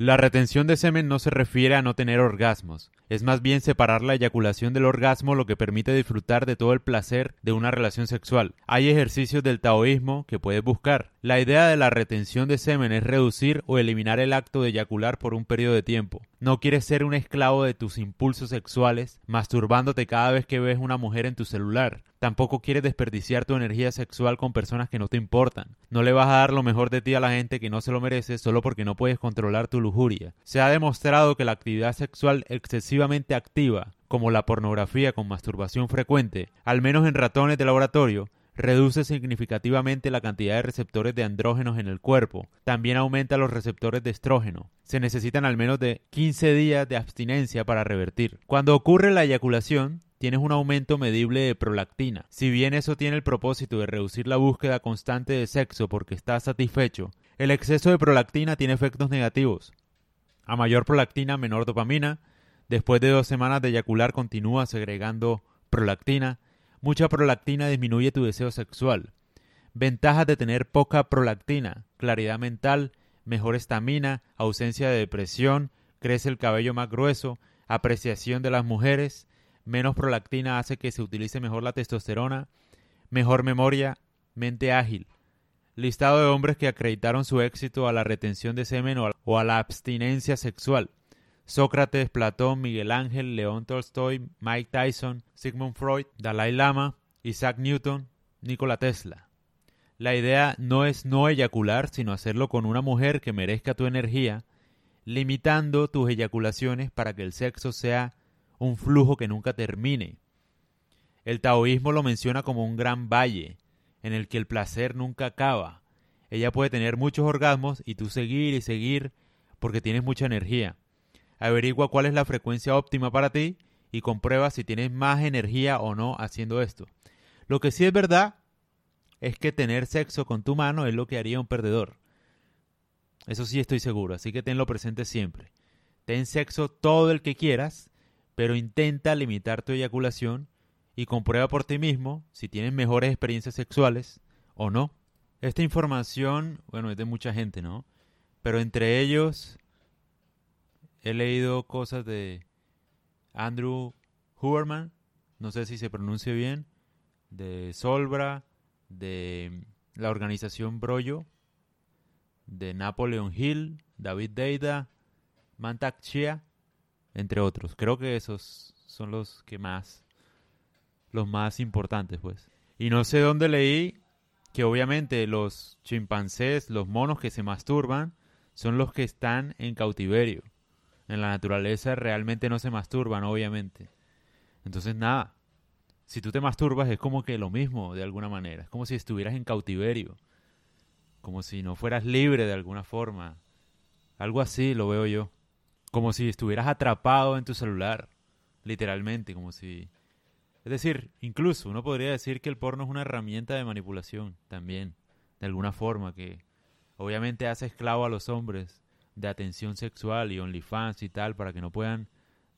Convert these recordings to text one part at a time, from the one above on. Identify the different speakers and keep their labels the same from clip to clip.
Speaker 1: La retención de semen no se refiere a no tener orgasmos, es más bien separar la eyaculación del orgasmo lo que permite disfrutar de todo el placer de una relación sexual. Hay ejercicios del taoísmo que puedes buscar. La idea de la retención de semen es reducir o eliminar el acto de eyacular por un periodo de tiempo. No quieres ser un esclavo de tus impulsos sexuales, masturbándote cada vez que ves una mujer en tu celular. Tampoco quieres desperdiciar tu energía sexual con personas que no te importan. No le vas a dar lo mejor de ti a la gente que no se lo merece solo porque no puedes controlar tu lujuria. Se ha demostrado que la actividad sexual excesivamente activa, como la pornografía con masturbación frecuente, al menos en ratones de laboratorio, reduce significativamente la cantidad de receptores de andrógenos en el cuerpo. También aumenta los receptores de estrógeno. Se necesitan al menos de 15 días de abstinencia para revertir. Cuando ocurre la eyaculación, tienes un aumento medible de prolactina. Si bien eso tiene el propósito de reducir la búsqueda constante de sexo porque estás satisfecho, el exceso de prolactina tiene efectos negativos. A mayor prolactina, menor dopamina. Después de dos semanas de eyacular continúa segregando prolactina. Mucha prolactina disminuye tu deseo sexual. Ventajas de tener poca prolactina. Claridad mental, mejor estamina, ausencia de depresión, crece el cabello más grueso, apreciación de las mujeres, menos prolactina hace que se utilice mejor la testosterona, mejor memoria, mente ágil. Listado de hombres que acreditaron su éxito a la retención de semen o a la abstinencia sexual. Sócrates, Platón, Miguel Ángel, León Tolstoy, Mike Tyson, Sigmund Freud, Dalai Lama, Isaac Newton, Nikola Tesla. La idea no es no eyacular, sino hacerlo con una mujer que merezca tu energía, limitando tus eyaculaciones para que el sexo sea un flujo que nunca termine. El taoísmo lo menciona como un gran valle, en el que el placer nunca acaba. Ella puede tener muchos orgasmos y tú seguir y seguir porque tienes mucha energía. Averigua cuál es la frecuencia óptima para ti y comprueba si tienes más energía o no haciendo esto. Lo que sí es verdad es que tener sexo con tu mano es lo que haría un perdedor. Eso sí estoy seguro, así que tenlo presente siempre. Ten sexo todo el que quieras, pero intenta limitar tu eyaculación y comprueba por ti mismo si tienes mejores experiencias sexuales o no. Esta información, bueno, es de mucha gente, ¿no? Pero entre ellos he leído cosas de Andrew Huberman, no sé si se pronuncia bien, de Solbra, de la organización Broyo, de Napoleon Hill, David Deida, Mantak Chia, entre otros. Creo que esos son los que más, los más importantes, pues. Y no sé dónde leí que obviamente los chimpancés, los monos que se masturban, son los que están en cautiverio. En la naturaleza realmente no se masturban, obviamente. Entonces, nada. Si tú te masturbas es como que lo mismo, de alguna manera. Es como si estuvieras en cautiverio. Como si no fueras libre de alguna forma. Algo así lo veo yo como si estuvieras atrapado en tu celular, literalmente, como si... Es decir, incluso uno podría decir que el porno es una herramienta de manipulación también, de alguna forma, que obviamente hace esclavo a los hombres de atención sexual y OnlyFans y tal, para que no puedan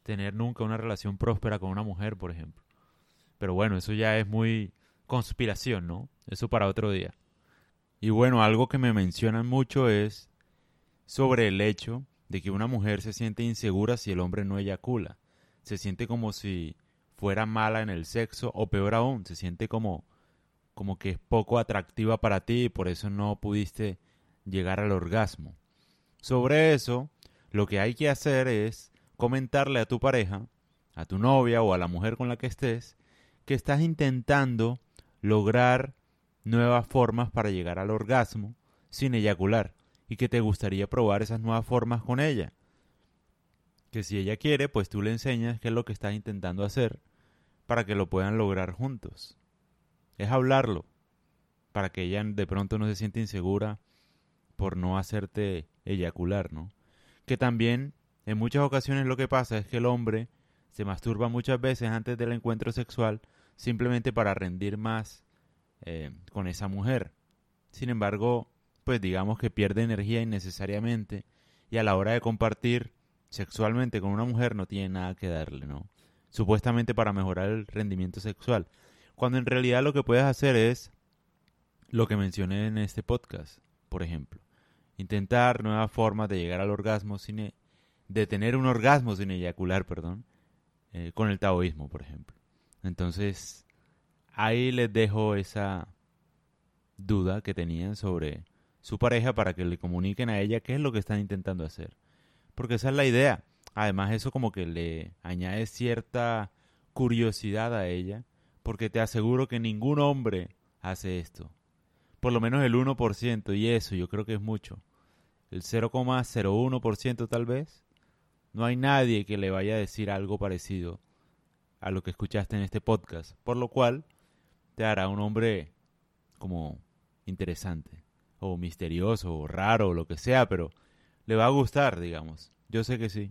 Speaker 1: tener nunca una relación próspera con una mujer, por ejemplo. Pero bueno, eso ya es muy conspiración, ¿no? Eso para otro día. Y bueno, algo que me mencionan mucho es sobre el hecho de que una mujer se siente insegura si el hombre no eyacula. Se siente como si fuera mala en el sexo o peor aún, se siente como como que es poco atractiva para ti y por eso no pudiste llegar al orgasmo. Sobre eso, lo que hay que hacer es comentarle a tu pareja, a tu novia o a la mujer con la que estés, que estás intentando lograr nuevas formas para llegar al orgasmo sin eyacular y que te gustaría probar esas nuevas formas con ella. Que si ella quiere, pues tú le enseñas qué es lo que estás intentando hacer para que lo puedan lograr juntos. Es hablarlo, para que ella de pronto no se siente insegura por no hacerte eyacular, ¿no? Que también en muchas ocasiones lo que pasa es que el hombre se masturba muchas veces antes del encuentro sexual simplemente para rendir más eh, con esa mujer. Sin embargo, pues digamos que pierde energía innecesariamente y a la hora de compartir sexualmente con una mujer no tiene nada que darle, ¿no? Supuestamente para mejorar el rendimiento sexual. Cuando en realidad lo que puedes hacer es lo que mencioné en este podcast, por ejemplo. Intentar nuevas formas de llegar al orgasmo sin e- de tener un orgasmo sin eyacular, perdón, eh, con el taoísmo, por ejemplo. Entonces, ahí les dejo esa duda que tenían sobre su pareja para que le comuniquen a ella qué es lo que están intentando hacer. Porque esa es la idea. Además, eso como que le añade cierta curiosidad a ella, porque te aseguro que ningún hombre hace esto. Por lo menos el 1%, y eso yo creo que es mucho. El 0,01% tal vez. No hay nadie que le vaya a decir algo parecido a lo que escuchaste en este podcast, por lo cual te hará un hombre como interesante, o misterioso, o raro, o lo que sea, pero le va a gustar, digamos. Yo sé que sí.